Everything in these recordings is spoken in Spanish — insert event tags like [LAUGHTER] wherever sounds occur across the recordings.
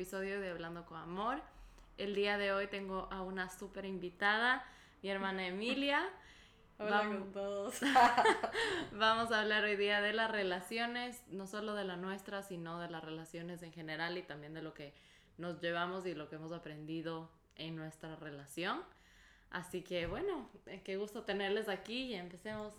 episodio de Hablando con Amor. El día de hoy tengo a una súper invitada, mi hermana Emilia. [LAUGHS] Hola Vamos- con todos. [LAUGHS] Vamos a hablar hoy día de las relaciones, no solo de la nuestra, sino de las relaciones en general y también de lo que nos llevamos y lo que hemos aprendido en nuestra relación. Así que bueno, eh, qué gusto tenerles aquí y empecemos.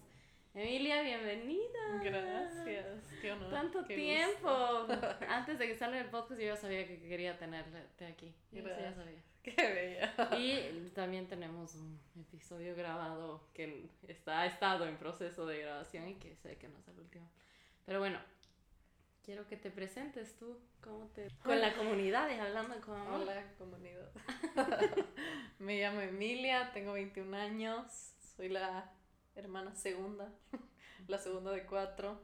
Emilia, bienvenida. Gracias. Qué honor. Tanto qué tiempo. [LAUGHS] Antes de que salga el podcast yo ya sabía que quería tenerte aquí. Yo Gracias. ya sabía. [LAUGHS] Qué bella. Y también tenemos un episodio grabado que está, ha estado en proceso de grabación y que sé que no es el último. Pero bueno, quiero que te presentes tú, cómo te... Con la comunidad y hablando con amor. Hola, comunidad. [LAUGHS] Me llamo Emilia, tengo 21 años. Soy la hermana segunda, [LAUGHS] la segunda de cuatro.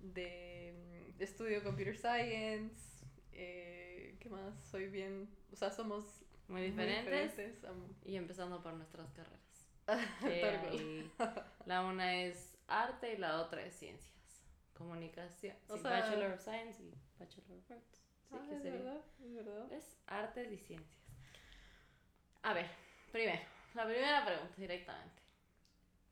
De mm, estudio computer science. Eh, ¿Qué más? Soy bien. O sea, somos Muy diferentes. diferentes, am- Y empezando por nuestras carreras. [LAUGHS] [LAUGHS] La una es arte y la otra es ciencias. Comunicación. O sí, sea- Bachelor of Science y Bachelor of Arts. Sí, Ah, que es sería. verdad, es verdad. Es artes y ciencias. A ver, primero, la primera pregunta directamente.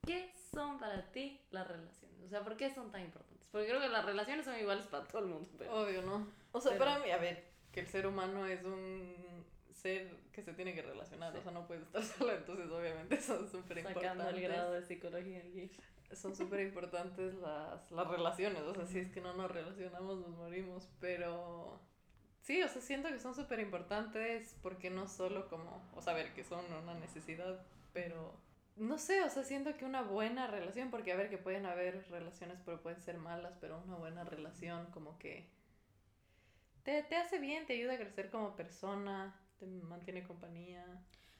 ¿Qué son para ti las relaciones? O sea, ¿por qué son tan importantes? Porque creo que las relaciones son iguales para todo el mundo. Pero... Obvio, ¿no? O sea, Pero- para mí, a ver, que el ser humano es un ser que se tiene que relacionar, Sí. o sea, no puede estar [LAUGHS] solo, entonces obviamente son súper Sacando el grado importantes. de psicología aquí. Son súper importantes las, las relaciones, o sea, si es que no nos relacionamos nos morimos, pero sí, o sea, siento que son súper importantes porque no solo como, o sea, a ver, que son una necesidad, pero no sé, o sea, siento que una buena relación, porque a ver, que pueden haber relaciones, pero pueden ser malas, pero una buena relación como que te, te hace bien, te ayuda a crecer como persona, te mantiene compañía.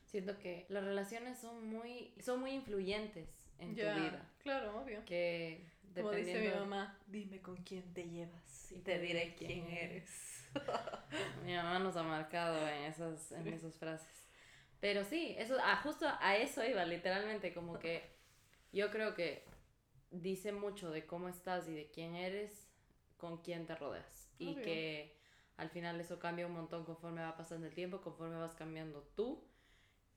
Siento que las relaciones son muy, son muy influyentes en tu vida. Claro, obvio. Que Como dice mi mamá, dime con quién te llevas y te diré quién eres. [LAUGHS] Mi mamá nos ha marcado en esas, en esas frases. Pero sí, eso, ah, justo a eso iba, literalmente, como que yo creo que dice mucho de cómo estás y de quién eres, con quién te rodeas. Y que al final eso cambia un montón conforme va pasando el tiempo, conforme vas cambiando tú.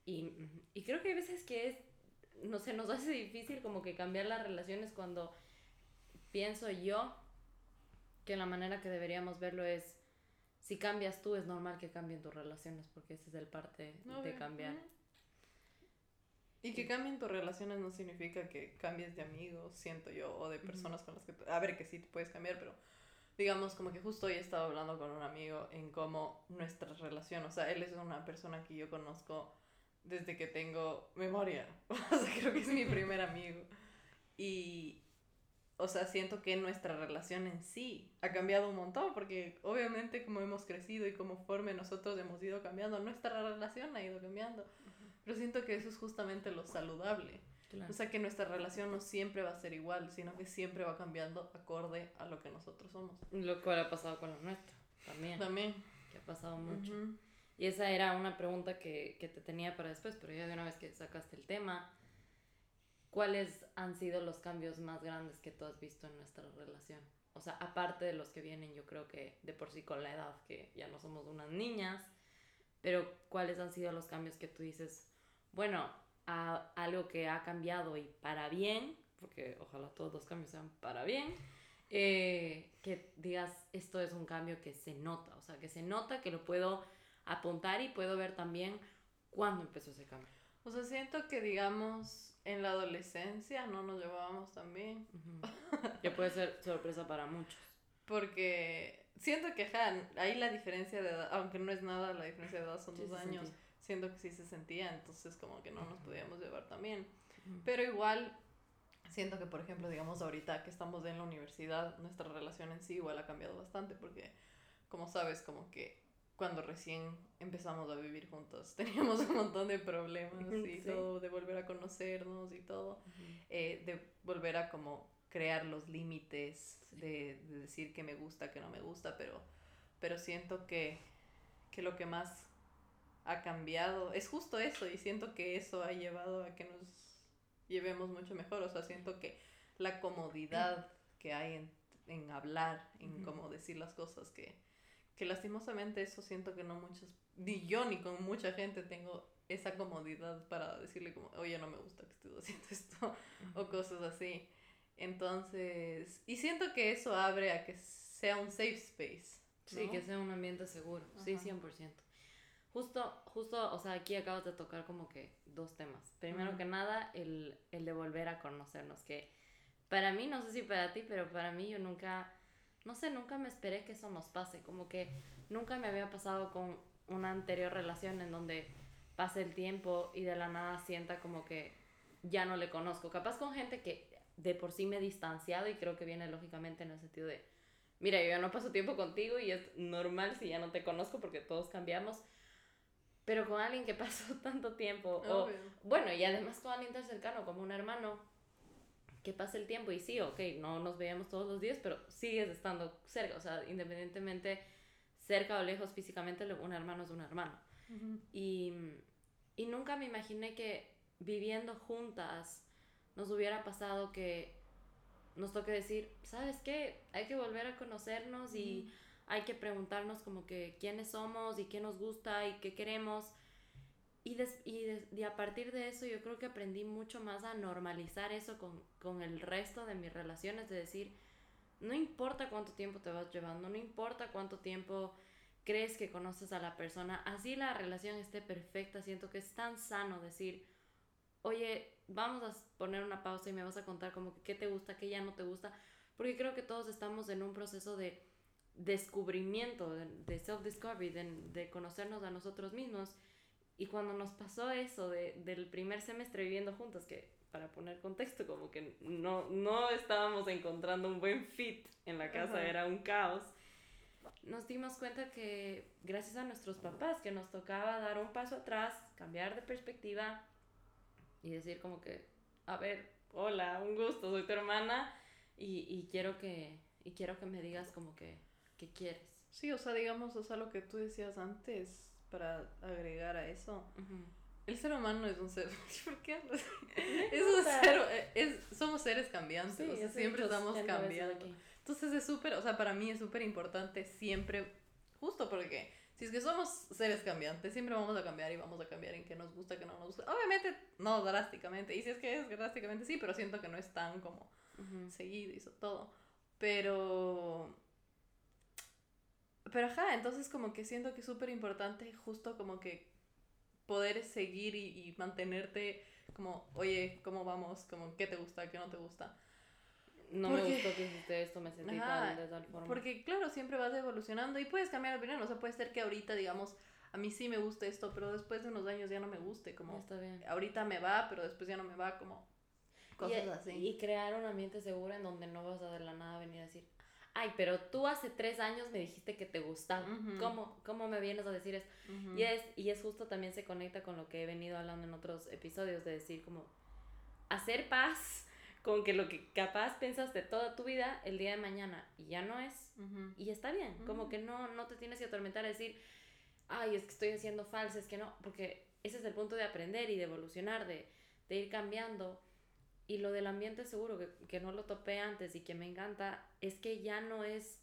Y, y creo que hay veces que es, no sé, nos hace difícil como que cambiar las relaciones cuando pienso yo que la manera que deberíamos verlo es si cambias tú es normal que cambien tus relaciones porque ese es el parte de cambiar. Y que cambien tus relaciones no significa que cambies de amigos, siento yo, o de personas con las que... A ver, que sí te puedes cambiar, pero digamos como que justo hoy estaba hablando con un amigo en cómo nuestra relación, o sea, él es una persona que yo conozco desde que tengo memoria, [LAUGHS] o sea, creo que es mi primer amigo. Y, o sea, siento que nuestra relación en sí ha cambiado un montón, porque obviamente como hemos crecido y como forme nosotros hemos ido cambiando, nuestra relación ha ido cambiando. Pero siento que eso es justamente lo saludable. Claro. O sea, que nuestra relación no siempre va a ser igual, sino que siempre va cambiando acorde a lo que nosotros somos. Lo cual ha pasado con lo nuestro también, También. que ha pasado mucho. Ujú. Y esa era una pregunta que, que te tenía para después, pero ya de una vez que sacaste el tema, ¿cuáles han sido los cambios más grandes que tú has visto en nuestra relación? O sea, aparte de los que vienen, yo creo que de por sí con la edad, que ya no somos unas niñas, pero ¿cuáles han sido los cambios que tú dices, bueno, a- algo que ha cambiado y para bien, porque ojalá todos los cambios sean para bien, eh, que digas, esto es un cambio que se nota, o sea, que se nota, que lo puedo apuntar y puedo ver también cuándo empezó ese cambio. O sea, siento que, digamos, en la adolescencia no nos llevábamos tan bien. Que puede ser sorpresa para muchos. Porque siento que, ajá, ahí la diferencia de edad, aunque no es nada, la diferencia de edad son Sí dos años. sentía. Siento que sí se sentía, entonces como que no nos podíamos llevar tan bien. Pero igual, siento que, por ejemplo, digamos ahorita que estamos en la universidad, nuestra relación en sí igual ha cambiado bastante porque, como sabes, como que cuando recién empezamos a vivir juntos. [LAUGHS] Teníamos un montón de problemas y Sí. todo, de volver a conocernos y todo, eh, de volver a como crear los límites, de, de decir que me gusta, que no me gusta, pero, pero siento que, que lo que más ha cambiado es justo eso y siento que eso ha llevado a que nos llevemos mucho mejor, o sea, siento que la comodidad que hay en, en hablar, en Ujú. cómo decir las cosas que, que lastimosamente eso siento que no muchas, ni yo ni con mucha gente tengo esa comodidad para decirle como, oye, no me gusta que estés haciendo [LAUGHS] esto o cosas así. Entonces, y siento que eso abre a que sea un safe space. Sí, que sea un ambiente seguro, sí, 100%. Justo, justo, o sea, aquí acabas de tocar como que dos temas. Primero que nada, el, el de volver a conocernos, que para mí, no sé si para ti, pero para mí yo nunca, no sé, nunca me esperé que eso nos pase, como que nunca me había pasado con una anterior relación en donde pase el tiempo y de la nada sienta como que ya no le conozco. Capaz con gente que de por sí me he distanciado y creo que viene lógicamente en el sentido de, mira, yo ya no paso tiempo contigo y es normal si ya no te conozco porque todos cambiamos. Pero con alguien que [LAUGHS] pasó tanto tiempo, o, bueno, y además con alguien tan cercano como un hermano, que pase el tiempo y sí, ok, no nos veíamos todos los días, pero sigues estando cerca, o sea, independientemente cerca o lejos físicamente, un hermano es un hermano. y, y nunca me imaginé que viviendo juntas nos hubiera pasado que nos toque decir, ¿sabes qué? Hay que volver a conocernos y hay que preguntarnos como que quiénes somos y qué nos gusta y qué queremos. Y, y, a partir de eso yo creo que aprendí mucho más a normalizar eso con, con el resto de mis relaciones, de decir, no importa cuánto tiempo te vas llevando, no importa cuánto tiempo crees que conoces a la persona, así la relación esté perfecta, siento que es tan sano decir, oye, vamos a poner una pausa y me vas a contar como que qué te gusta, qué ya no te gusta, porque creo que todos estamos en un proceso de descubrimiento, de, self-discovery, de, de, conocernos a nosotros mismos. Y cuando nos pasó eso de, del primer semestre viviendo juntos, que para poner contexto, como que no, no estábamos encontrando un buen fit en la casa, era un caos, nos dimos cuenta que gracias a nuestros papás, que nos tocaba dar un paso atrás, cambiar de perspectiva, y decir como que, a ver, hola, un gusto, soy tu hermana y, y quiero que y quiero que me digas como que qué quieres. Sí, o sea, digamos, o sea, lo que tú decías antes para agregar a eso. El ser humano es un ser. [LAUGHS] ¿Por qué [LAUGHS] Es un ser. Eh, es, somos seres cambiantes. o sea, siempre estamos cambiando. Entonces es súper. O sea, para mí es súper importante siempre. Justo porque si es que somos seres cambiantes, siempre vamos a cambiar y vamos a cambiar en qué nos gusta, qué no nos gusta. Obviamente, no drásticamente. Y si es que es drásticamente, sí, pero siento que no es tan como seguido y todo. Pero. Pero ajá, entonces como que siento que es súper importante justo como que poder seguir y, y mantenerte como, oye, ¿cómo vamos? Como, ¿qué te gusta? ¿Qué no te gusta? no me gustó que hiciste esto, me sentí tal, de tal forma. Porque, claro, siempre vas evolucionando y puedes cambiar de opinión. O sea, puede ser que ahorita, digamos, a mí sí me gusta esto, pero después de unos años ya no me guste. Como, Está bien. ahorita me va, pero después ya no me va, como cosas y, así. Y crear un ambiente seguro en donde no vas a de la nada venir a decir, ay, pero tú hace tres años me dijiste que te gustaba. ¿Cómo, ¿Cómo me vienes a decir eso? y, es, y es justo también se conecta con lo que he venido hablando en otros episodios, de decir como hacer paz con que lo que capaz pensaste toda tu vida el día de mañana ya no es. Y está bien, como que no, no te tienes que atormentar a decir, ay, es que estoy haciendo falso, es que no, porque ese es el punto de aprender y de evolucionar, de, de ir cambiando. Y lo del ambiente seguro, que, que, no lo topé antes y que me encanta, es que ya no es,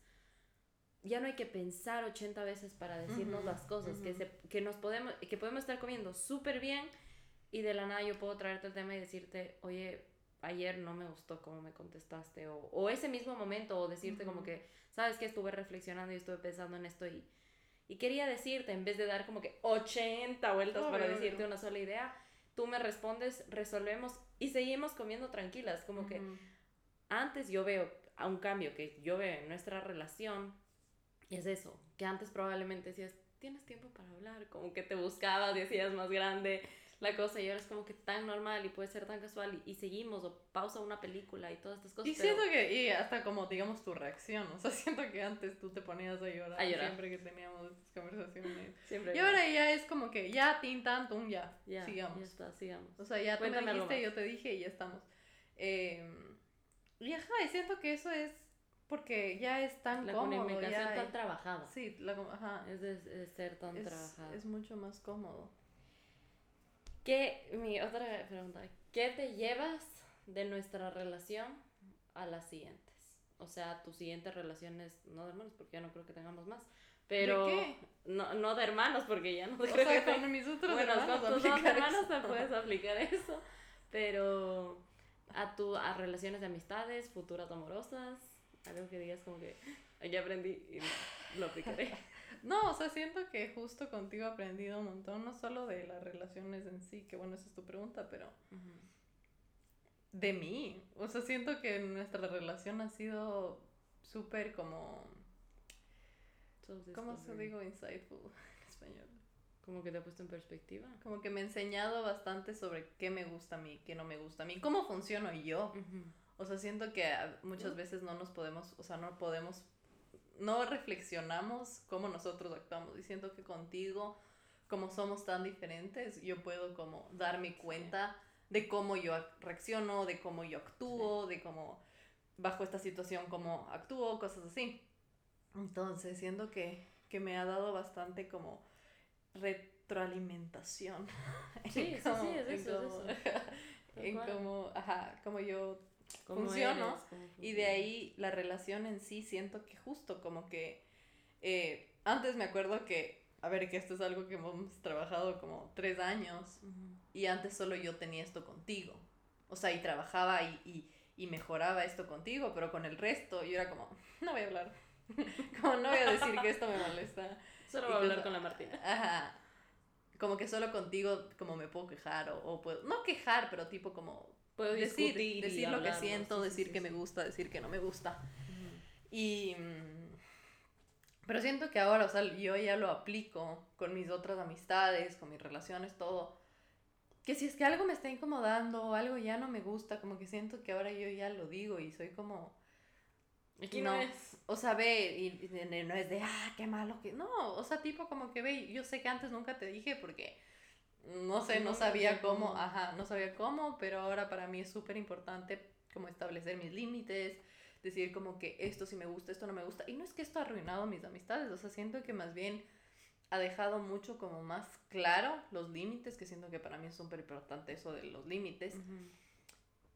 ya no hay que pensar 80 veces para decirnos las cosas, que, se, que, nos podemos, que podemos estar comiendo súper bien y de la nada yo puedo traerte el tema y decirte, oye, ayer no me gustó cómo me contestaste o, o ese mismo momento o decirte como que, sabes que estuve reflexionando y estuve pensando en esto y, y quería decirte, en vez de dar como que 80 vueltas para decirte una sola idea, tú me respondes, resolvemos y seguimos comiendo tranquilas, como que antes yo veo a un cambio que yo veo en nuestra relación y es eso, que antes probablemente decías, tienes tiempo para hablar, como que te buscabas, decías más grande, la cosa y ahora es como que tan normal y puede ser tan casual y, seguimos o pausa una película y todas estas cosas. Y siento que, y hasta como digamos tu reacción, o sea, [LAUGHS] siento que antes tú te ponías a llorar, siempre que teníamos estas conversaciones. Siempre. Y ahora ya es como que ya, tin, tan, tum, ya, ya sigamos. Ya está, sigamos. O sea, ya tú me dijiste, yo te dije y ya estamos. Eh, y ajá, y siento que eso es porque ya es tan la cómodo. Comunicación tan trabajada. Sí, la, ajá. Es de, ser tan es, trabajada. Es mucho más cómodo. ¿Qué, mi otra pregunta, ¿qué te llevas de nuestra relación a las siguientes? O sea, tus siguientes relaciones, no de hermanos, porque ya no creo que tengamos más, Pero No, no de hermanos, porque ya no o sea, con mis otros bueno, hermanos con tus dos hermanos te puedes aplicar eso. Pero a tu a relaciones de amistades, futuras amorosas, algo que digas como que ya aprendí y lo aplicaré. [LAUGHS] No, o sea, siento que justo contigo he aprendido un montón, no solo de las relaciones en sí, que bueno, esa es tu pregunta, pero de mí. O sea, siento que nuestra relación ha sido súper como... ¿Cómo se digo insightful [LAUGHS] en español? Como que te ha puesto en perspectiva. Como que me ha enseñado bastante sobre qué me gusta a mí, qué no me gusta a mí, cómo funciono yo. O sea, siento que muchas veces no nos podemos, o sea, no podemos no reflexionamos cómo nosotros actuamos. Y siento que contigo, como somos tan diferentes, yo puedo como darme cuenta de cómo yo reacciono, de cómo yo actúo, de cómo bajo esta situación cómo actúo, cosas así. Entonces, siento que, que me ha dado bastante como retroalimentación. [LAUGHS] Sí, sí, sí, es eso. En cómo, [LAUGHS] ajá, como yo funciono. y de ahí la relación en sí siento que justo como que eh, antes me acuerdo que, a ver, que esto es algo que hemos trabajado como tres años y antes solo yo tenía esto contigo. O sea, y trabajaba y, y, mejoraba esto contigo, pero con el resto yo era como, no voy a hablar. [LAUGHS] como no voy a decir que esto me molesta. Solo voy a hablar con la Martina. Ajá. Como que solo contigo como me puedo quejar o, o puedo, no quejar, pero tipo como Puedo decir, decir lo que siento, decir que me gusta, decir que no me gusta. Y... Mm, pero siento que ahora, o sea, yo ya lo aplico con mis otras amistades, con mis relaciones, todo. Que si es que algo me está incomodando o algo ya no me gusta, como que siento que ahora yo ya lo digo y soy como... Aquí no, es. O sea, ve, y, no es de, ah, qué malo que... No, o sea, tipo como que ve, yo sé que antes nunca te dije porque no sé, no sabía cómo, ajá, no sabía cómo, pero ahora para mí es súper importante como establecer mis límites, decir como que esto sí me gusta, esto no me gusta. Y no es que esto ha arruinado mis amistades, o sea, siento que más bien ha dejado mucho como más claro los límites, que siento que para mí es súper importante eso de los límites.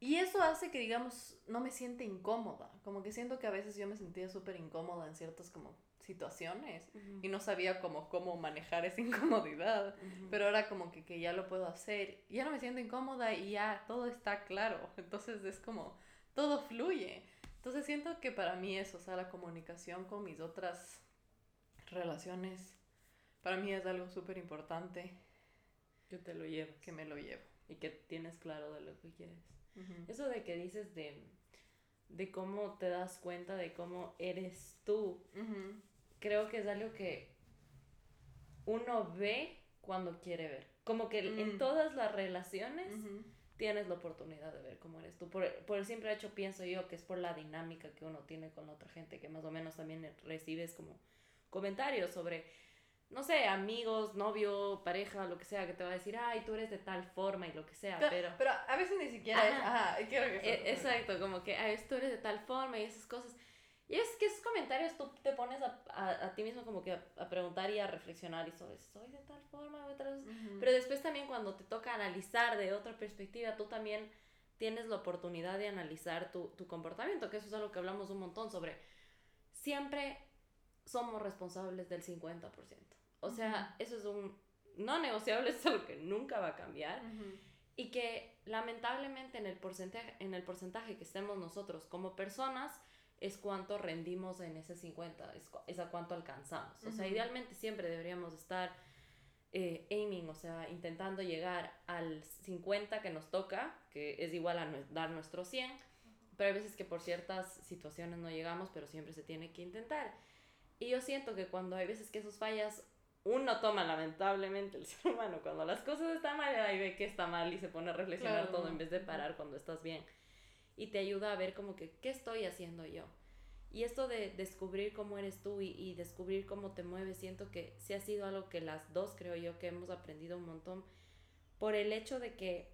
Y eso hace que, digamos, no me siente incómoda, como que siento que a veces yo me sentía súper incómoda en ciertos como situaciones y no sabía cómo, cómo manejar esa [LAUGHS] incomodidad, pero ahora como que, que, ya lo puedo hacer, ya no me siento incómoda y ya todo está claro, [LAUGHS] entonces es como todo fluye. Entonces siento que para mí eso, o sea, la comunicación con mis otras relaciones, para mí es algo súper importante. Que te lo llevo. Que me lo llevo. Y que tienes claro de lo que quieres. Eso de que dices de, de cómo te das cuenta de cómo eres tú creo que es algo que uno ve cuando quiere ver. Como que en mm. todas las relaciones tienes la oportunidad de ver cómo eres tú. Por, por el simple hecho pienso yo que es por la dinámica que uno tiene con otra gente, que más o menos también recibes como comentarios sobre, no sé, amigos, novio, pareja, lo que sea, que te va a decir, ay, tú eres de tal forma y lo que sea, pero... Pero, a veces ni siquiera es, ajá, quiero que... E, exacto, como que, ay, tú eres de tal forma y esas cosas. Y es que esos comentarios tú te pones a, a, a ti mismo como que a, preguntar y a reflexionar y sobre, soy de tal forma, de tal... Pero después también cuando te toca analizar de otra perspectiva, tú también tienes la oportunidad de analizar tu, tu comportamiento, que eso es algo que hablamos un montón sobre. Siempre somos responsables del 50%. O sea, eso es un no negociable, [LAUGHS] es algo que nunca va a cambiar. Y que lamentablemente en el, porcentaje, en el porcentaje que estemos nosotros como personas, es cuánto rendimos en ese 50, es, a cuánto alcanzamos. O sea, idealmente siempre deberíamos estar eh, aiming, o sea, intentando llegar al 50 que nos toca, que es igual a dar nuestro 100, pero hay veces que por ciertas situaciones no llegamos, pero siempre se tiene que intentar. Y yo siento que cuando hay veces que esos fallas, uno toma lamentablemente el [LAUGHS] ser humano, cuando las cosas están mal, ahí ve que está mal y se pone a reflexionar todo en vez de parar cuando estás bien y te ayuda a ver como que, ¿qué estoy haciendo yo? Y esto de descubrir cómo eres tú y, descubrir cómo te mueves, siento que sí ha sido algo que las dos creo yo que hemos aprendido un montón por el hecho de que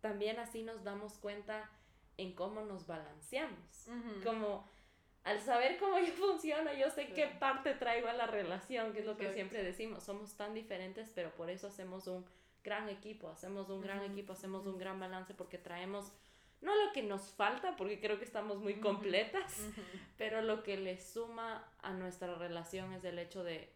también así nos damos cuenta en cómo nos balanceamos. Como al saber cómo yo [LAUGHS] funciono, yo sé qué parte traigo a la relación, que es lo que siempre decimos, somos tan diferentes, pero por eso hacemos un gran equipo, hacemos un gran equipo, hacemos un gran balance porque traemos no lo que nos falta, porque creo que estamos muy completas, [LAUGHS] pero lo que le suma a nuestra relación es el hecho de,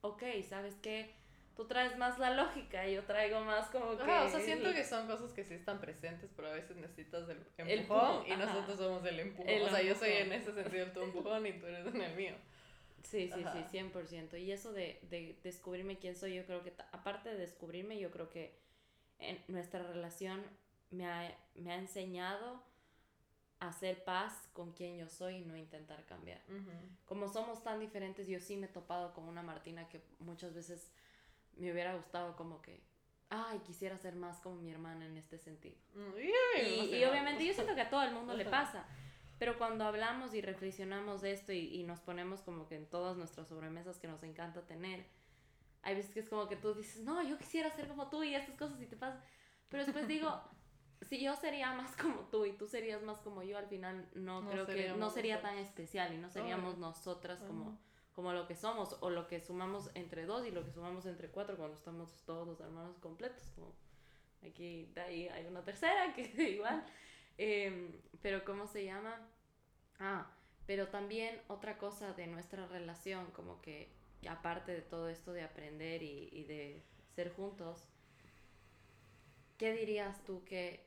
ok, ¿sabes qué? Tú traes más la lógica y yo traigo más como que... o sea, siento que son cosas que sí están presentes, pero a veces necesitas el empujón, y nosotros somos el empujón. o sea, yo soy en ese sentido tu empujón y tú eres en el mío. Sí, sí, sí, 100%. Y eso de, de descubrirme quién soy, yo creo que, aparte de descubrirme, yo creo que en nuestra relación me ha, me ha enseñado a hacer paz con quien yo soy y no intentar cambiar. Como somos tan diferentes, yo sí me he topado con una Martina que muchas veces me hubiera gustado como que, ay, quisiera ser más como mi hermana en este sentido. Mm, y, y, [LAUGHS] obviamente yo siento que a todo el mundo le pasa. Pero cuando hablamos y reflexionamos de esto y, y, nos ponemos como que en todas nuestras sobremesas que nos encanta tener, hay veces que es como que tú dices, no, yo quisiera ser como tú y estas cosas y te pasa. Pero después digo, [LAUGHS] si yo sería más como tú y tú serías más como yo, al final no, creo que no sería tan especial y no seríamos nosotras como, como lo que somos o lo que sumamos entre dos y lo que sumamos entre cuatro cuando estamos todos los hermanos completos. Como aquí, de ahí hay una tercera que [LAUGHS] igual. Em, pero ¿cómo se llama? Ah, pero también otra cosa de nuestra relación, como que aparte de todo esto de aprender y, y de ser juntos, ¿qué dirías tú que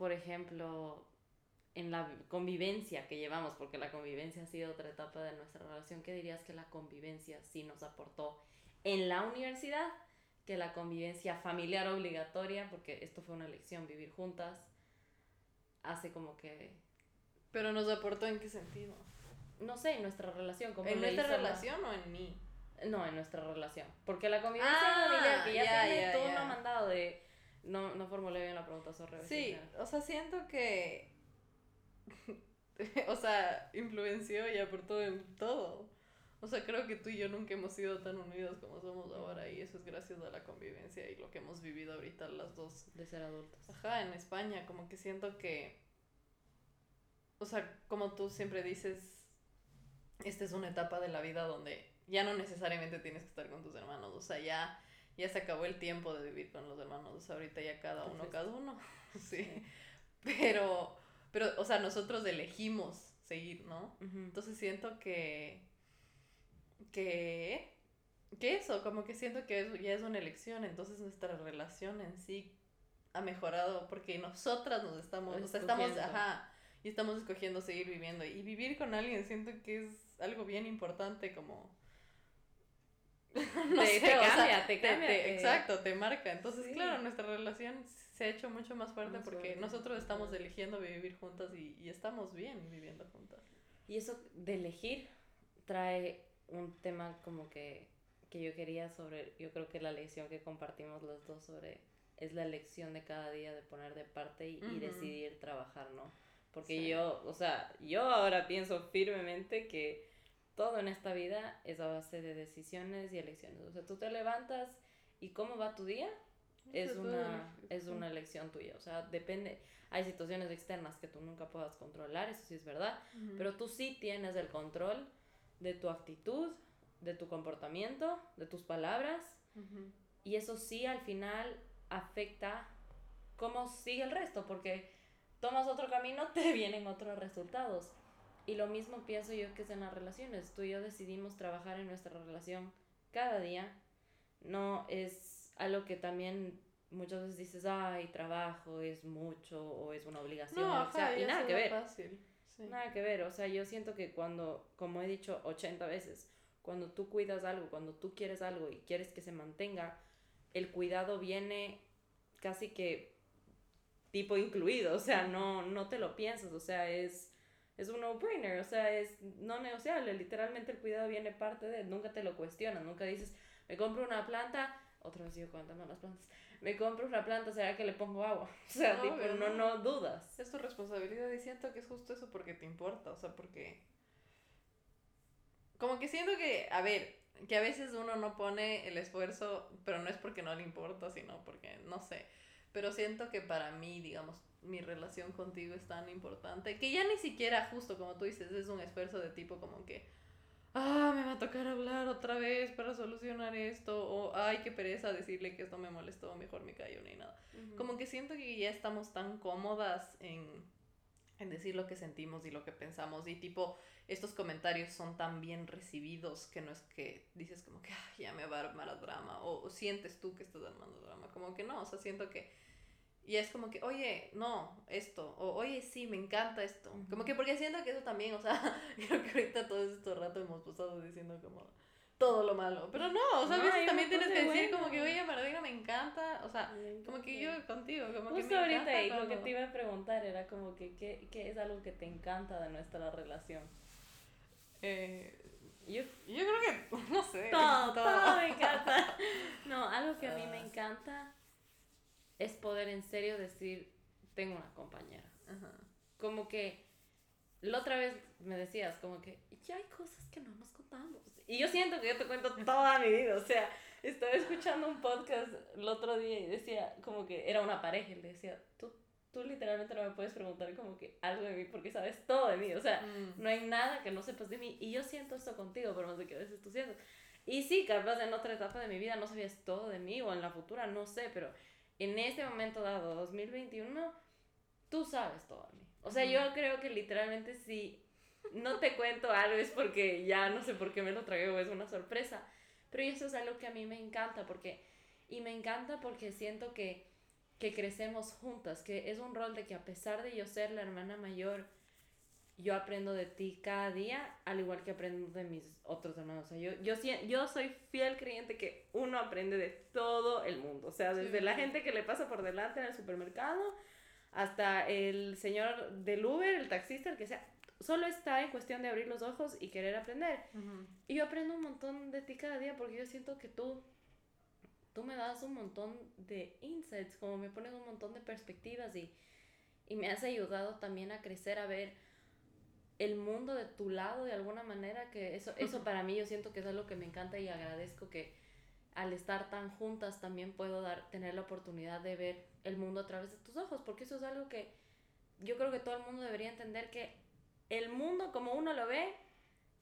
por ejemplo, en la convivencia que llevamos, porque la convivencia ha sido otra etapa de nuestra relación, ¿qué dirías que la convivencia sí nos aportó en la universidad? Que la convivencia familiar obligatoria, porque esto fue una elección, vivir juntas, hace como que... Pero nos aportó en qué sentido? No sé, en nuestra relación. Como ¿En nuestra relación o en mí? No, en nuestra relación. Porque la convivencia ah, familiar, que ya, tiene todo un mandado de no, no formulé bien la pregunta, sorry. Sí, o sea, siento que. [LAUGHS] o sea, influenció y aportó en todo. O sea, creo que tú y yo nunca hemos sido tan unidos como somos ahora y eso es gracias a la convivencia y lo que hemos vivido ahorita las dos. De ser adultos. Ajá, en España, como que siento que. O sea, como tú siempre dices, esta es una etapa de la vida donde ya no necesariamente tienes que estar con tus hermanos, o sea, ya ya se acabó el tiempo de vivir con los hermanos, ahorita ya cada uno, cada uno, [LAUGHS] sí. Pero, pero, o sea, nosotros elegimos seguir, ¿no? Entonces siento que, que, que eso, como que siento que ya es una elección, entonces nuestra relación en sí ha mejorado porque nosotras nos estamos, o sea, estamos, ajá, y estamos escogiendo seguir viviendo. Y vivir con alguien siento que es algo bien importante como [LAUGHS] no te, cambia, te cambia. exacto, te marca. Entonces, claro, nuestra relación se ha hecho mucho más fuerte porque nosotros estamos eligiendo vivir juntas y, y, estamos bien viviendo juntas. Y eso de elegir trae un tema como que, que yo quería sobre, yo creo que la lección que compartimos los dos sobre, es la elección de cada día de poner de parte y, y decidir trabajar, ¿no? Porque yo, o sea, yo ahora pienso firmemente que todo en esta vida es a base de decisiones y elecciones. O sea, tú te levantas y cómo va tu día es una, es una elección tuya. O sea, depende. Hay situaciones externas que tú nunca puedas controlar, eso sí es verdad. Pero tú sí tienes el control de tu actitud, de tu comportamiento, de tus palabras. Y eso sí al final afecta cómo sigue el resto, porque tomas otro camino, [LAUGHS] te vienen otros resultados. Y lo mismo pienso yo que es en las relaciones. Tú y yo decidimos trabajar en nuestra relación cada día. No es algo que también muchas veces dices, ay, trabajo es mucho o es una obligación. o sea, y nada que ver. Nada que ver. O sea, yo siento que cuando, como he dicho 80 veces, cuando tú cuidas algo, cuando tú quieres algo y quieres que se mantenga, el cuidado viene casi que tipo incluido. O sea, no, no te lo piensas. O sea, es es un no-brainer, o sea, es no negociable, literalmente el cuidado viene parte de, nunca te lo cuestionas, nunca dices, me compro una planta, otra vez yo contando las plantas, me compro una planta, ¿será que le pongo agua? [LAUGHS] O sea, no, tipo, no, no dudas. Es tu responsabilidad y siento que es justo eso porque te importa, o sea, porque... Como que siento que, a ver, que a veces uno no pone el esfuerzo, pero no es porque no le importa, sino porque, no sé, pero siento que para mí, digamos, mi relación contigo es tan importante que ya ni siquiera justo como tú dices es un esfuerzo de tipo como que ah, me va a tocar hablar otra vez para solucionar esto, o ay, qué pereza decirle que esto me molestó, mejor me callo ni nada. Como que siento que ya estamos tan cómodas en, en decir lo que sentimos y lo que pensamos, y tipo, estos comentarios son tan bien recibidos que no es que dices como que ay, ya me va a armar drama, o, o sientes tú que estás armando drama, como que no, o sea, siento que y es como que, oye, no, esto, o oye, sí, me encanta esto. Como que porque siento que eso también, o sea, [LAUGHS] creo que ahorita todo este rato hemos pasado diciendo como todo lo malo. Pero no, o sea, a veces también tienes que decir como que, oye, Maradona me encanta, o sea, como que yo contigo, como que me ahorita lo que te iba a preguntar era como que, ¿qué, ¿qué, es algo que te encanta de nuestra relación? Eh, yo, yo creo que, [LAUGHS] no sé. Todo, todo, todo me encanta. No, algo que a mí me ah. encanta es poder en serio decir, tengo una compañera. Como que la otra vez me decías, como que ya hay cosas que no nos contamos. Y yo siento que yo te cuento toda mi vida. O sea, estaba escuchando un podcast el otro día y decía, como que era una pareja y le decía, tú, tú literalmente no me puedes preguntar como que algo de mí porque sabes todo de mí. O sea, mm. no hay nada que no sepas de mí. Y yo siento esto contigo, pero no sé qué veces tú sientes. Y sí, capaz en otra etapa de mi vida no sabías todo de mí o en la futura, no sé, pero en este momento dado, 2021, tú sabes todo de mí. O sea, yo creo que literalmente si no te cuento algo es porque ya no sé por qué me lo traigo, es una sorpresa. Pero eso es algo que a mí me encanta porque, y me encanta porque siento que, que crecemos juntas, que es un rol de que a pesar de yo ser la hermana mayor, yo aprendo de ti cada día, al igual que aprendo de mis otros hermanos. O sea, yo, yo, yo soy fiel creyente que uno aprende de todo el mundo. O sea, desde la gente que le pasa por delante en el supermercado hasta el señor del Uber, el taxista, el que sea. Solo está en cuestión de abrir los ojos y querer aprender. Y yo aprendo un montón de ti cada día porque yo siento que tú, tú me das un montón de insights, como me pones un montón de perspectivas y, y me has ayudado también a crecer, a ver el mundo de tu lado de alguna manera, que eso, eso para mí yo siento que es algo que me encanta y agradezco que al estar tan juntas también puedo dar, tener la oportunidad de ver el mundo a través de tus ojos, porque eso es algo que yo creo que todo el mundo debería entender que el mundo como uno lo ve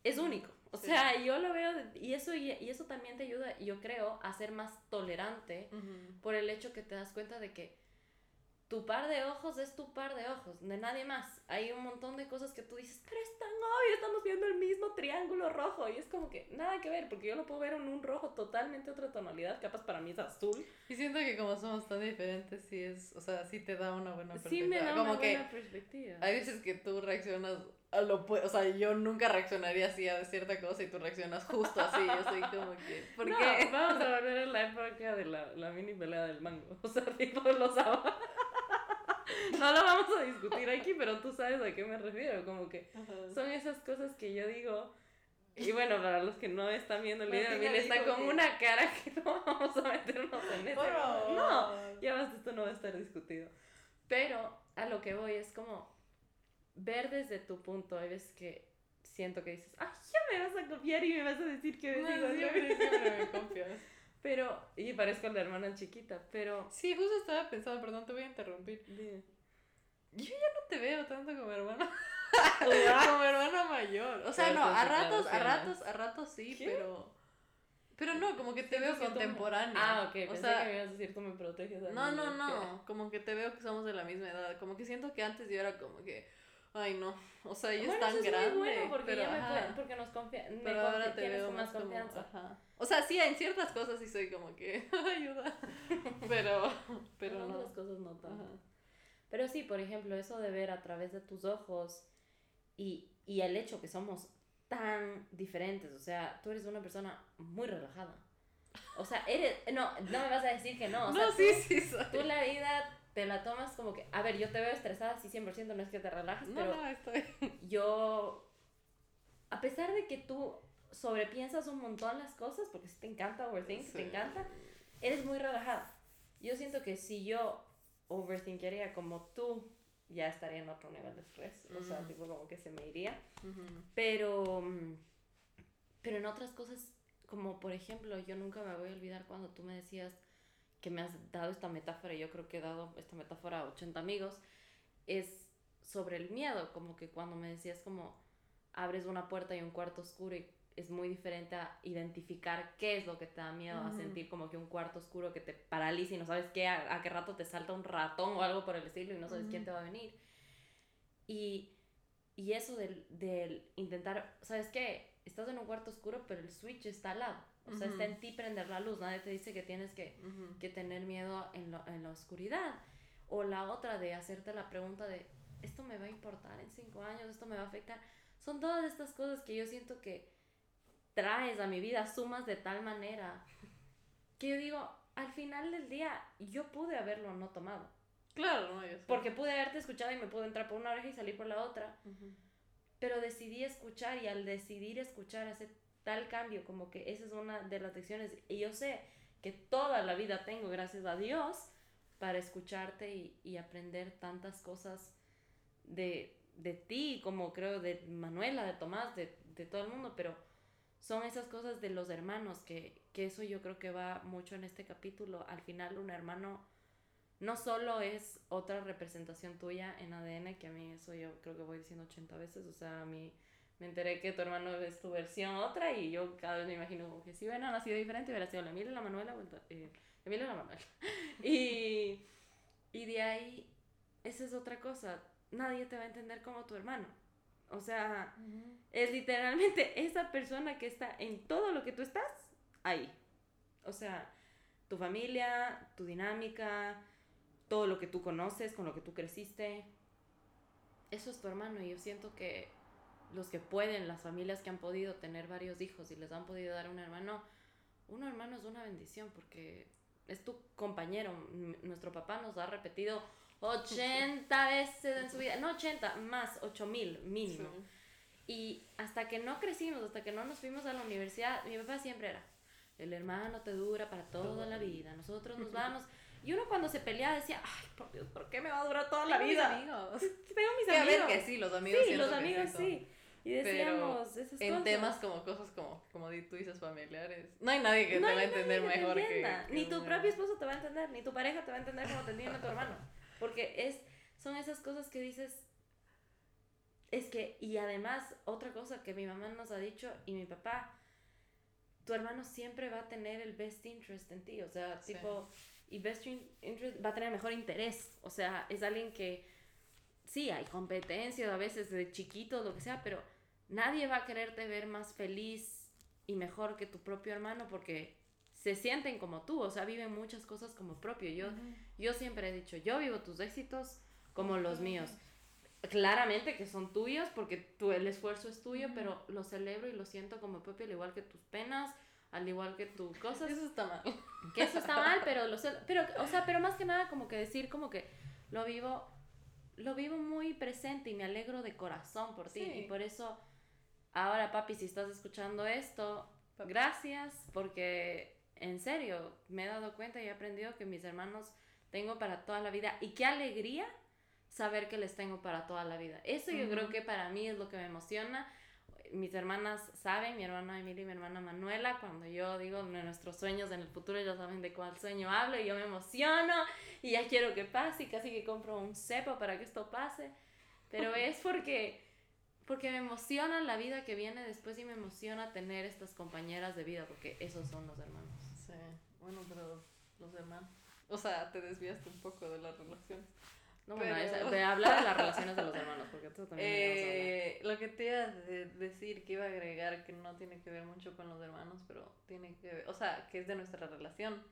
es único. O sea, yo lo veo y eso, y, eso también te ayuda, yo creo, a ser más tolerante por el hecho que te das cuenta de que tu par de ojos es tu par de ojos, de nadie más. Hay un montón de cosas que tú dices, pero es tan obvio, estamos viendo el mismo triángulo rojo. Y es como que nada que ver, porque yo lo puedo ver en un rojo totalmente otra tonalidad, capaz para mí es azul. Y siento que como somos tan diferentes, sí es, o sea, sí te da una buena perspectiva. Sí me da una buena perspectiva. Hay veces que tú reaccionas lo o sea, yo nunca reaccionaría así a cierta cosa y tú reaccionas justo así, yo soy como que, ¿por qué? Vamos a volver a la época de la, la mini pelea del mango, [LAUGHS] o sea, tipo los [LAUGHS] no lo vamos a discutir aquí, pero tú sabes a qué me refiero, como que son esas cosas que yo digo, y bueno, para los que no están viendo el video, Mil está con una cara [LAUGHS] que no vamos a meternos en eso. No, ya basta, esto no va a estar discutido. Pero a lo que voy es como ver desde tu punto, hay veces que siento que dices, ay, ya me vas a copiar y me vas a decir que no, digo, siempre, siempre me [LAUGHS] confías. Pero, y parezco la hermana chiquita, pero... Sí, justo estaba pensando, perdón, te voy a interrumpir. Yo ya no te veo tanto como hermana. [LAUGHS] [LAUGHS] como hermana mayor. O sea, no, a ratos, a ratos, a ratos sí, pero... Pero no, como que te veo contemporánea. Ah, ok, pensé o sea, que me ibas a decir tú me proteges a No, no, no, como que te veo que somos de la misma edad. Como que siento que antes yo era como que Ay, no. O sea, ella es tan grande. Es bueno porque, pero, me porque nos confía, pero ahora te veo más confianza. ajá. O sea, sí, en ciertas cosas sí soy como que [LAUGHS] ayuda. Pero, [LAUGHS] pero en no. otras cosas no tanto. Pero sí, por ejemplo, eso de ver a través de tus ojos y, y el hecho que somos tan diferentes. O sea, tú eres una persona muy relajada. O sea, eres. No, no me vas a decir que no. O [LAUGHS] sea, no, sí, sí, soy. Tú la vida te la tomas como que, a ver, yo te veo estresada, sí, 100%, no es que te relajes, pero no, estoy... yo, a pesar de que tú sobrepiensas un montón las cosas, porque si te encanta overthink, te encanta, eres muy relajada. Yo siento que si yo overthinkería como tú, ya estaría en otro nivel de estrés, o sea, tipo como que se me iría, pero, pero en otras cosas, como por ejemplo, yo nunca me voy a olvidar cuando tú me decías, que me has dado esta metáfora, y yo creo que he dado esta metáfora a 80 amigos, es sobre el miedo, como que cuando me decías como abres una puerta y un cuarto oscuro y es muy diferente a identificar qué es lo que te da miedo, a sentir como que un cuarto oscuro que te paraliza y no sabes qué, a, qué rato te salta un ratón o algo por el estilo y no sabes quién te va a venir. Y, y eso del, del, intentar, ¿sabes qué? Estás en un cuarto oscuro, pero el switch está al lado. O sea, está en ti prender la luz. Nadie te dice que tienes que, que tener miedo en, lo, en la oscuridad. O la otra de hacerte la pregunta de, ¿esto me va a importar en cinco años? ¿Esto me va a afectar? Son todas estas cosas que yo siento que traes a mi vida, sumas de tal manera que yo digo, al final del día yo pude haberlo no tomado. Claro, no, Porque pude haberte escuchado y me pude entrar por una oreja y salir por la otra. Pero decidí escuchar y al decidir escuchar hace tal cambio, como que esa es una de las lecciones. Y yo sé que toda la vida tengo, gracias a Dios, para escucharte y, y aprender tantas cosas de, de ti, como creo de Manuela, de Tomás, de, de, todo el mundo, pero son esas cosas de los hermanos, que, que eso yo creo que va mucho en este capítulo. Al final un hermano no solo es otra representación tuya en ADN, que a mí eso yo creo que voy diciendo 80 veces, o sea, a mí me enteré que tu hermano es tu versión otra y yo cada vez me imagino que si hubiera nacido diferente hubiera sido la Emilia y la Manuela, eh, y la Manuela. [LAUGHS] y, y de ahí, esa es otra cosa, nadie te va a entender como tu hermano. O sea, es literalmente esa persona que está en todo lo que tú estás, ahí. O sea, tu familia, tu dinámica, todo lo que tú conoces, con lo que tú creciste. Eso es tu hermano y yo siento que los que pueden, las familias que han podido tener varios hijos y les han podido dar un hermano, un hermano es una bendición porque es tu compañero. Nuestro papá nos ha repetido 80 [LAUGHS] veces en su vida, no 80, más 8000 mínimo. Y hasta que no crecimos, hasta que no nos fuimos a la universidad, mi papá siempre era, el hermano te dura para toda la vida, nosotros nos [LAUGHS] vamos. Y uno cuando se peleaba decía, ay, por Dios, ¿por qué me va a durar toda la vida? amigos. [LAUGHS] Tengo mis amigos. A ver que sí, los amigos Sí, los amigos sí. Y decíamos Pero esas en temas como cosas como, como tú dices, familiares, no hay nadie que te va a entender mejor que, Ni tu propio esposo te va a entender, ni tu pareja te va a entender como te entiende tu hermano. Porque es, son esas cosas que dices, es que, y además, otra cosa que mi mamá nos ha dicho y mi papá, tu hermano siempre va a tener el best interest en ti, o sea, tipo, y best interest va a tener mejor interés, o sea, es alguien que, sí, hay competencia a veces de chiquitos, lo que sea, pero nadie va a quererte ver más feliz y mejor que tu propio hermano porque se sienten como tú, o sea, viven muchas cosas como propio. Yo, yo siempre he dicho, yo vivo tus éxitos como los míos. Claramente que son tuyos porque tú, el esfuerzo es tuyo, pero lo celebro y lo siento como propio, al igual que tus penas, al igual que tus cosas. Eso está mal. Que eso está mal, pero lo pero o sea, pero más que nada como que decir como que lo vivo lo vivo muy presente y me alegro de corazón por ti y por eso ahora papi si estás escuchando esto, gracias porque en serio, me he dado cuenta y he aprendido que mis hermanos tengo para toda la vida. Y qué alegría saber que les tengo para toda la vida. Eso yo creo que para mí es lo que me emociona. Mis hermanas saben, mi hermana Emilia y mi hermana Manuela, cuando yo digo de nuestros sueños en el futuro, ellos saben de cuál sueño hablo y yo me emociono y ya quiero que pase y casi que compro un cepo para que esto pase. Pero es porque, porque me emociona la vida que viene después y me emociona tener estas compañeras de vida, porque esos son los hermanos. Bueno, pero los demás. O sea, te desviaste un poco de las relaciones. No, bueno, de hablar de las relaciones de los hermanos, porque tú también eh, Lo que te iba a decir, que iba a agregar, que no tiene que ver mucho con los hermanos, pero tiene que ver, o sea, que es de nuestra relación.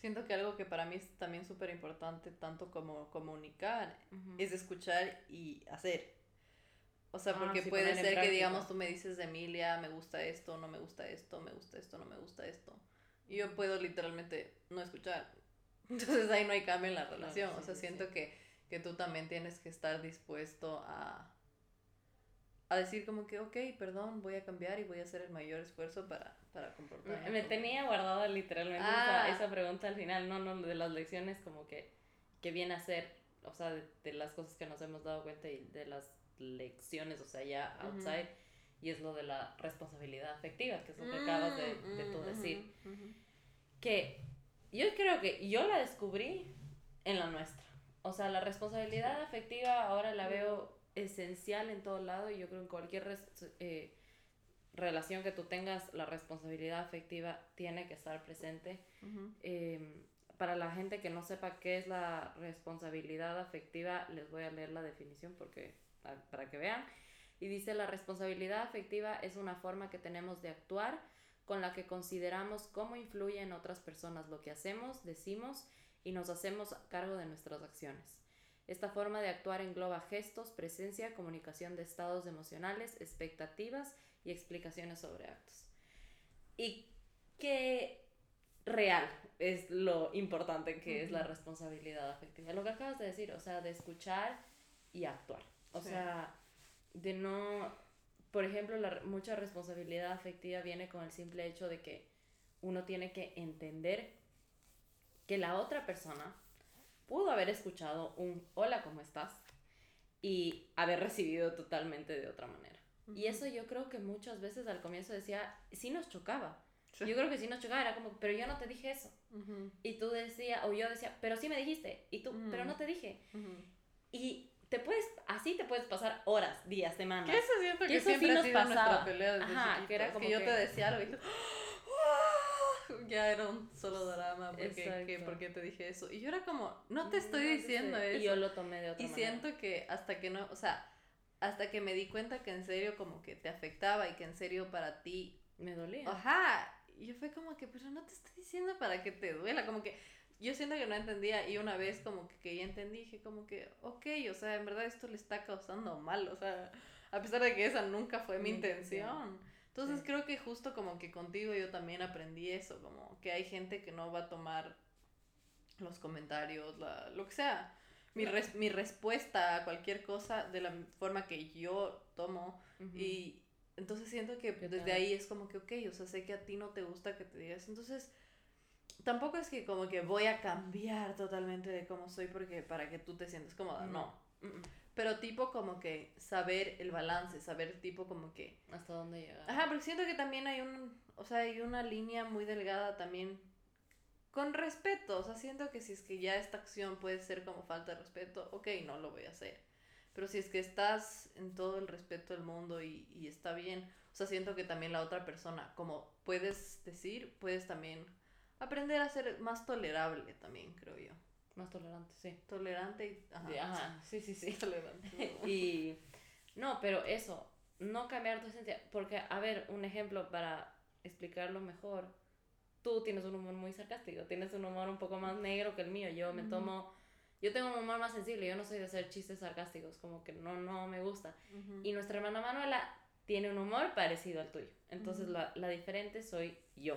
Siento que algo que para mí es también súper importante, tanto como comunicar, es escuchar y hacer. O sea, ah, porque puede ser que, digamos, tú me dices de Emilia, me gusta esto, no me gusta esto, me gusta esto, no me gusta esto. Y yo puedo literalmente no escuchar. Entonces ahí no hay cambio en la relación. o sea, siento que, que tú también tienes que estar dispuesto a, a decir como que, ok, perdón, voy a cambiar y voy a hacer el mayor esfuerzo para, para comportarme. Me, tenía guardada literalmente esa, ah. esa, pregunta al final, no, no, de las lecciones como que, que viene a ser, o sea, de, las cosas que nos hemos dado cuenta y de las lecciones, o sea, ya outside y es lo de la responsabilidad afectiva, que es lo que acabas de, de tú mm, decir. Que yo creo que yo la descubrí en la nuestra. O sea, la responsabilidad afectiva ahora la veo esencial en todo lado y yo creo en cualquier... Eh, relación que tú tengas, la responsabilidad afectiva tiene que estar presente. Em, para la gente que no sepa qué es la responsabilidad afectiva, les voy a leer la definición porque para que vean. Y dice, la responsabilidad afectiva es una forma que tenemos de actuar con la que consideramos cómo influye en otras personas lo que hacemos, decimos y nos hacemos cargo de nuestras acciones. Esta forma de actuar engloba gestos, presencia, comunicación de estados emocionales, expectativas y explicaciones sobre actos. Y qué real es lo importante que es la responsabilidad afectiva. Lo que acabas de decir, o sea, de escuchar y actuar. O sea, de no, por ejemplo, la, mucha responsabilidad afectiva viene con el simple hecho de que uno tiene que entender que la otra persona pudo haber escuchado un hola, ¿cómo estás? y haber recibido totalmente de otra manera. Y eso yo creo que muchas veces al comienzo decía, sí nos chocaba. Yo creo que sí nos chocaba, era como, pero yo no te dije eso. Y tú decías, o yo decía, pero sí me dijiste. Y tú, pero no te dije. Y te puedes, así te puedes pasar horas, días, semanas. Que eso siento que, siempre sí ha sido nuestra pelea desde Ajá, que era como que, yo te decía algo y tú, ya era un solo drama porque, porque te dije eso. Y yo era como, no te estoy diciendo eso. Y yo lo tomé de otra y manera. Y siento que hasta que no, o sea, hasta que me di cuenta que en serio como que te afectaba y que en serio para ti... Me dolía. Ajá. Y yo fue como que, pero no te estoy diciendo para que te duela, como que yo siento que no entendía y una vez como que, que ya entendí, dije como que, ok, o sea, en verdad esto le está causando mal, o sea, a pesar de que esa nunca fue mi intención. Entonces creo que justo como que contigo yo también aprendí eso, como que hay gente que no va a tomar los comentarios, la, lo que sea, mi, mi respuesta a cualquier cosa de la forma que yo tomo y entonces siento que desde ahí es como que, ok, o sea, sé que a ti no te gusta que te digas, entonces tampoco es que como que voy a cambiar totalmente de cómo soy porque para que tú te sientas cómoda, no. Pero tipo como que saber el balance, saber tipo como que... Hasta dónde llegar. Ajá, porque siento que también hay un, o sea, hay una línea muy delgada también con respeto. O sea, siento que si es que ya esta acción puede ser como falta de respeto, ok, no lo voy a hacer. Pero si es que estás en todo el respeto del mundo y, y está bien, o sea, siento que también la otra persona, como puedes decir, puedes también aprender a ser más tolerable también, creo yo. Más tolerante, sí. Tolerante y... Ajá, sí, sí, sí. [LAUGHS] Tolerante. [LAUGHS] y... No, pero eso, no cambiar tu esencia. Porque, a ver, un ejemplo para explicarlo mejor. Tú tienes un humor muy sarcástico, tienes un humor un poco más negro que el mío. Yo me tomo... Yo tengo un humor más sensible, yo no soy de hacer chistes sarcásticos, como que no, no me gusta. Y nuestra hermana Manuela tiene un humor parecido al tuyo. Entonces la, la, diferente soy yo.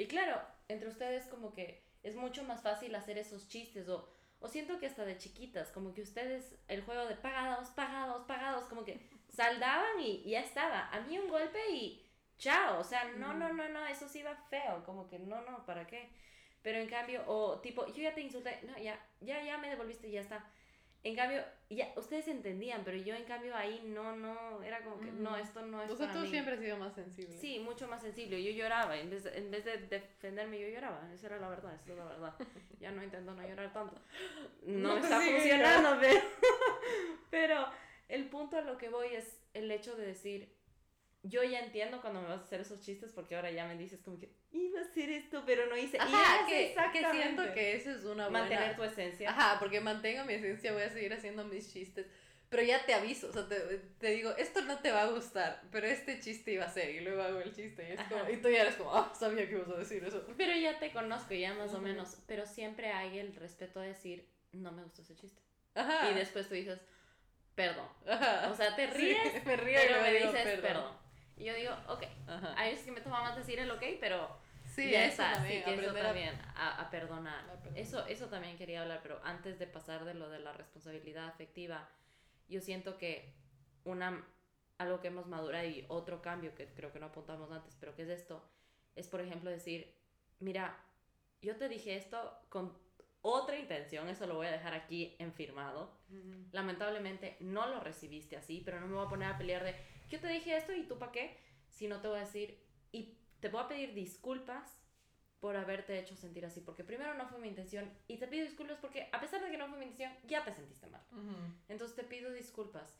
Y claro, entre ustedes como que es mucho más fácil hacer esos chistes o, o siento que hasta de chiquitas, como que ustedes el juego de pagados, pagados, pagados, como que saldaban y, ya estaba. A mí un golpe y chao, o sea, no, no, no, no, eso sí va feo, como que no, no, ¿para qué? Pero en cambio, o tipo, yo ya te insulté, no, ya, ya, ya me devolviste y ya está. En cambio, ya, ustedes entendían, pero yo en cambio ahí no, no, era como que, no, esto no es para mí. siempre has sido más sensible. Sí, mucho más sensible. Yo lloraba, en vez, de, en vez de defenderme, yo lloraba. Esa era la verdad, esa era la verdad. [LAUGHS] Ya no intento no llorar tanto. [LAUGHS] No, está funcionando, [LAUGHS] pero, pero el punto a lo que voy es el hecho de decir, yo ya entiendo cuando me vas a hacer esos chistes porque ahora ya me dices como que iba a hacer esto pero no hice Ajá, que, que siento que eso es una buena mantener tu esencia Ajá, porque mantengo mi esencia voy a seguir haciendo mis chistes pero ya te aviso, o sea, te, te, digo, esto no te va a gustar, pero este chiste iba a ser, y luego hago el chiste, y, es como, y tú ya eres como, ah, sabía que ibas a decir eso. Pero ya te conozco, ya más o menos, pero siempre hay el respeto de decir, no me gustó ese chiste. Ajá. Y después tú dices, perdón. Ajá. O sea, te ríes, [LAUGHS] me río pero me dices, perdón. Y yo digo, ok. Hay veces que me toma más decir el ok, pero sí, ya está. También, sí, que eso también, a, a, perdonar. Eso, eso también quería hablar, pero antes de pasar de lo de la responsabilidad afectiva, yo siento que una, algo que hemos madurado y otro cambio que creo que no apuntamos antes, pero que es esto, es por ejemplo decir, mira, yo te dije esto con otra intención, eso lo voy a dejar aquí en firmado. Lamentablemente no lo recibiste así, pero no me voy a poner a pelear de yo te dije esto y tú para qué, si no te voy a decir, y te voy a pedir disculpas por haberte hecho sentir así, porque primero no fue mi intención y te pido disculpas porque a pesar de que no fue mi intención, ya te sentiste mal. Entonces te pido disculpas.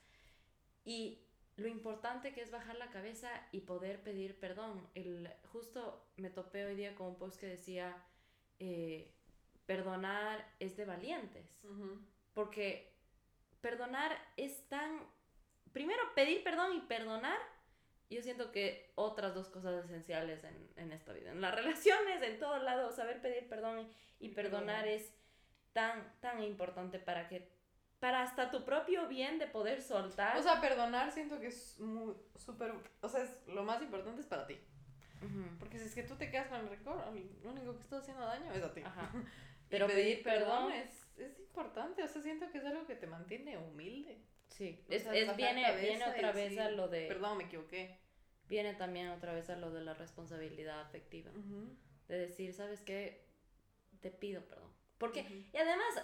Y lo importante que es bajar la cabeza y poder pedir perdón. El, justo me topé hoy día con un post que decía, eh, perdonar es de valientes. Porque perdonar es tan... Primero, pedir perdón y perdonar, yo siento que otras dos cosas esenciales en, en esta vida. En las relaciones, en todos lados, saber pedir perdón y, perdonar es tan, tan importante para que para hasta tu propio bien de poder soltar. O sea, perdonar siento que es muy súper, o sea, es, lo más importante es para ti. Porque si es que tú te quedas con el récord, lo único que está haciendo daño es a ti. Ajá. [LAUGHS] Pero pedir, perdón, es, es, importante, o sea, siento que es algo que te mantiene humilde. Sí, es, es viene, viene otra vez a lo de... Perdón, me equivoqué. Viene también otra vez a lo de la responsabilidad afectiva. De decir, ¿sabes qué? Te pido perdón porque, y además,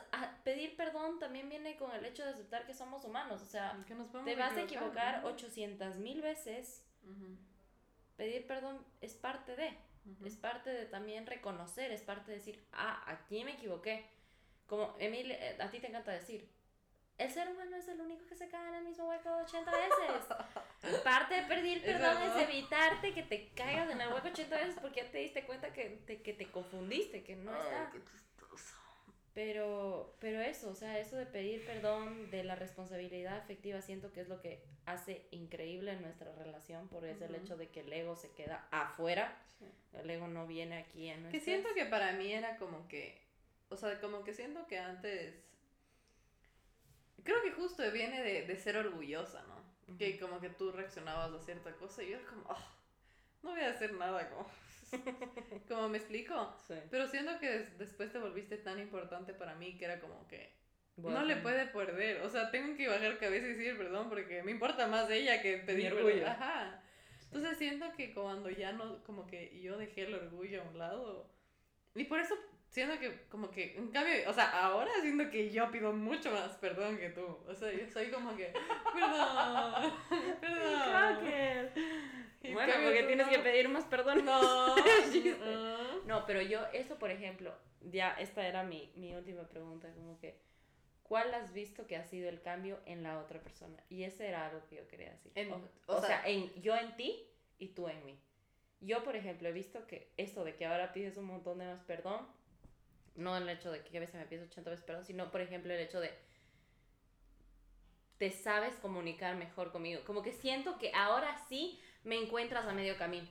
pedir perdón también viene con el hecho de aceptar que somos humanos. O sea, te vas a equivocar 800 mil veces. Pedir perdón es parte de. Es parte de también reconocer, es parte de decir, ah, aquí me equivoqué. Como Emil, eh, a ti te encanta decir, el ser humano es el único que se cae en el mismo hueco 80 veces. [LAUGHS] Parte de pedir perdón es, evitarte que te caigas en el hueco 80 veces porque ya te diste cuenta que te, que te confundiste, que no está. Pero, pero eso, o sea, eso de pedir perdón, de la responsabilidad afectiva, siento que es lo que hace increíble nuestra relación, por eso el hecho de que el ego se queda afuera, el ego no viene aquí en Que siento que para mí era como que, o sea, como que siento que antes, creo que justo viene de, de ser orgullosa, ¿no? Que como que tú reaccionabas a cierta cosa y yo era como, oh, no voy a hacer nada, como [LAUGHS] como me explico. Pero siento que después te volviste tan importante para mí que era como que no le puede perder. O sea, tengo que bajar cabeza y decir perdón porque me importa más ella que pedir orgullo. Ajá. Entonces siento que cuando ya no, como que yo dejé el orgullo a un lado. Y por eso siento que como que, en cambio, o sea, ahora siento que yo pido mucho más perdón que tú. O sea, yo soy como que, perdón, perdón. Bueno, porque tienes que pedir más perdón. [LAUGHS] No. no, pero yo, eso por ejemplo, ya esta era mi, mi última pregunta, como que, ¿cuál has visto que ha sido el cambio en la otra persona? Y ese era algo que yo quería decir. o, sea, en, yo en ti y tú en mí. Yo, por ejemplo, he visto que esto de que ahora pides un montón de más perdón, no el hecho de que a veces me pides 80 veces perdón, sino, por ejemplo, el hecho de te sabes comunicar mejor conmigo. Como que siento que ahora sí me encuentras a medio camino.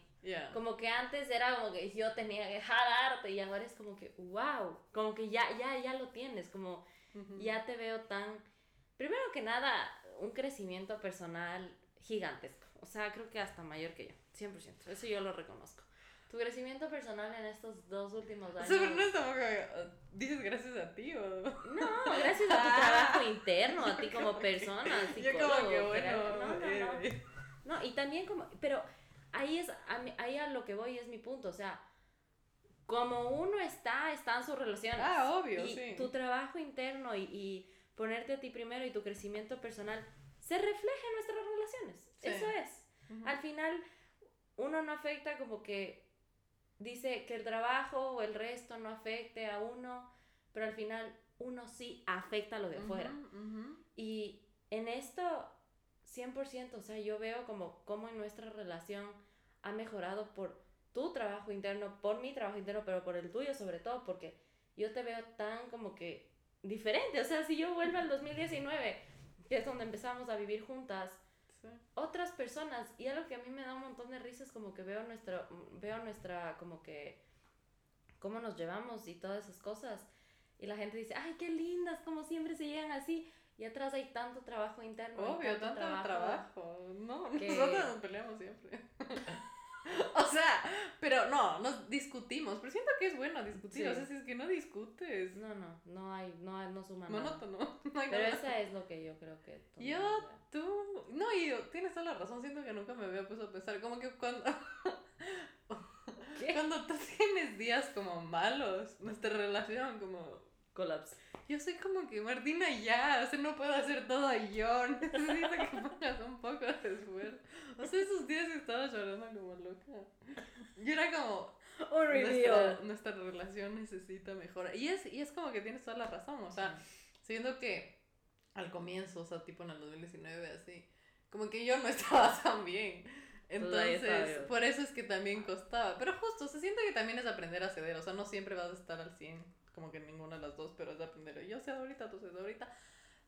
Como que antes era como que yo tenía que jalarte y ahora es como que, wow, como que ya, ya, ya lo tienes, como ya te veo tan, primero que nada, un crecimiento personal gigantesco. O sea, creo que hasta mayor que yo, 100%. Eso yo lo reconozco. Tu crecimiento personal en estos dos últimos años. no es dices gracias a ti o. [LAUGHS] No, gracias a tu trabajo interno, a ti como persona, Yo como que bueno. No, no, no. Eh. No, y también como, pero ahí es, ahí a lo que voy es mi punto, o sea, como uno está, están sus relaciones. Ah, obvio, y Tu trabajo interno y, y, ponerte a ti primero y tu crecimiento personal se refleja en nuestras relaciones. Eso es. Al final, uno no afecta como que dice que el trabajo o el resto no afecte a uno, pero al final uno sí afecta a lo de afuera. Y en esto 100%, o sea, yo veo como, como en nuestra relación ha mejorado por tu trabajo interno, por mi trabajo interno, pero por el tuyo sobre todo, porque yo te veo tan como que diferente, o sea, si yo vuelvo al 2019, que es donde empezamos a vivir juntas, otras personas, y algo que a mí me da un montón de risas, como que veo nuestra, veo nuestra, como que, cómo nos llevamos y todas esas cosas, y la gente dice, ay, qué lindas, como siempre se llegan así, y atrás hay tanto trabajo interno. Obvio, tanto, trabajo. No, nosotros nos peleamos siempre. [LAUGHS] [LAUGHS] o sea, pero no, nos discutimos. Pero siento que es bueno discutir. O sea, si es que no discutes. No, no, no hay, no, no suma Monótono. [LAUGHS] No hay pero esa es lo que yo creo que. Yo, tú. No, y tienes toda la razón. Siento que nunca me había puesto a pensar. Como que cuando. [LAUGHS] Cuando tú tienes días como malos, nuestra relación como colapsa. Yo soy como que Martina ya, o sea, no puedo hacer todo yo, [LAUGHS] necesito que pongas un poco de esfuerzo. O sea, esos días estaba llorando como loca. Yo era como, oh, nuestra, nuestra, relación necesita mejora. Y es, y es como que tienes toda la razón, o sea, siendo que al comienzo, o sea, tipo en el 2019, así, como que yo no [LAUGHS] estaba tan bien. Entonces, por eso es que también costaba. Pero justo, se siente que también es aprender a ceder. O sea, no siempre vas a estar al 100, como que ninguna de las dos, pero es aprender. Yo cedo ahorita, tú cedo ahorita.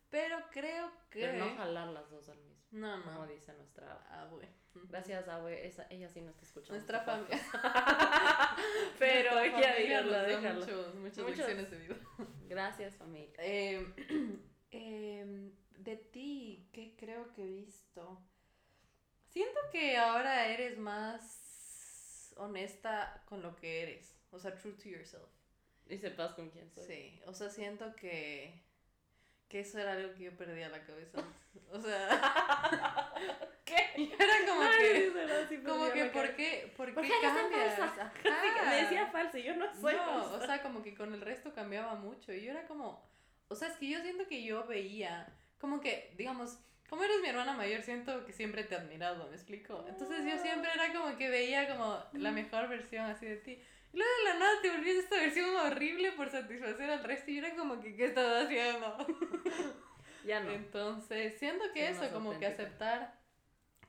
Pero creo que. Pero no jalar las dos al mismo. No, no. Como dice nuestra abue. Gracias, abue. Esa, ella sí no está escuchando. Nuestra familia. [LAUGHS] pero ella déjala, déjala. Muchos, muchas Muchos. lecciones de vida. Gracias, familia. Eh, [LAUGHS] eh, [CLEARS THROAT] de ti, ¿qué creo que he visto? Siento que ahora eres más honesta con lo que eres. O sea, true to yourself. Y sepas con quién soy. Sí, o sea, siento que, que eso era algo que yo perdía la cabeza. [LAUGHS] O sea, [LAUGHS] ¿qué? [LAUGHS] era como que, como que, ¿por qué, por qué, cambias? Ajá. Me decía falsa y yo no soy No, o sea, como que con el resto cambiaba mucho. Y yo era como, o sea, es que yo siento que yo veía, como que, digamos, como eres mi hermana mayor, siento que siempre te he admirado, ¿me explico? Entonces yo siempre era como que veía como la mejor versión así de ti. Luego de la nada te volvías esta versión horrible por satisfacer al resto y era como que, ¿qué estás haciendo? ya no. Entonces, siento que eso, como que aceptar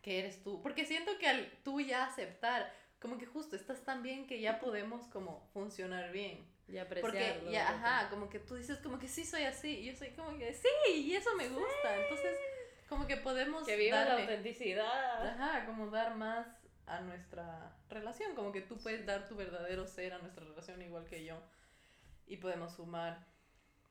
que eres tú. Porque siento que al tú ya aceptar, como que justo estás tan bien que ya podemos como funcionar bien. Y apreciarlo. Porque ya, ajá, como que tú dices como que sí soy así. Y yo soy como que sí, y eso me gusta. Entonces como que podemos... Que viva la autenticidad. Ajá, como dar más a nuestra relación, como que tú puedes dar tu verdadero ser a nuestra relación igual que yo y podemos sumar.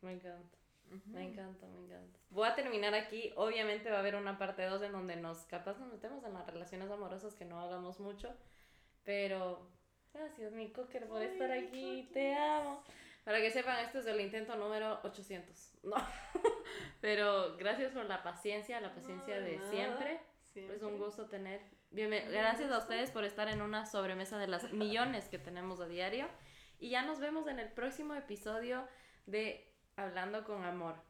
Me encanta. Me encanta, me encanta. Voy a terminar aquí. Obviamente va a haber una parte 2 en donde nos capaz nos metemos en las relaciones amorosas que no hagamos mucho. Pero gracias, mi cocker, por estar aquí. Te amo. Para que sepan, esto es el intento número 800. [LAUGHS] No. Pero gracias por la paciencia, la paciencia de siempre. Es un gusto tener. Gracias a ustedes por estar en una sobremesa de las millones que tenemos a diario. Y ya nos vemos en el próximo episodio de Hablando con Amor.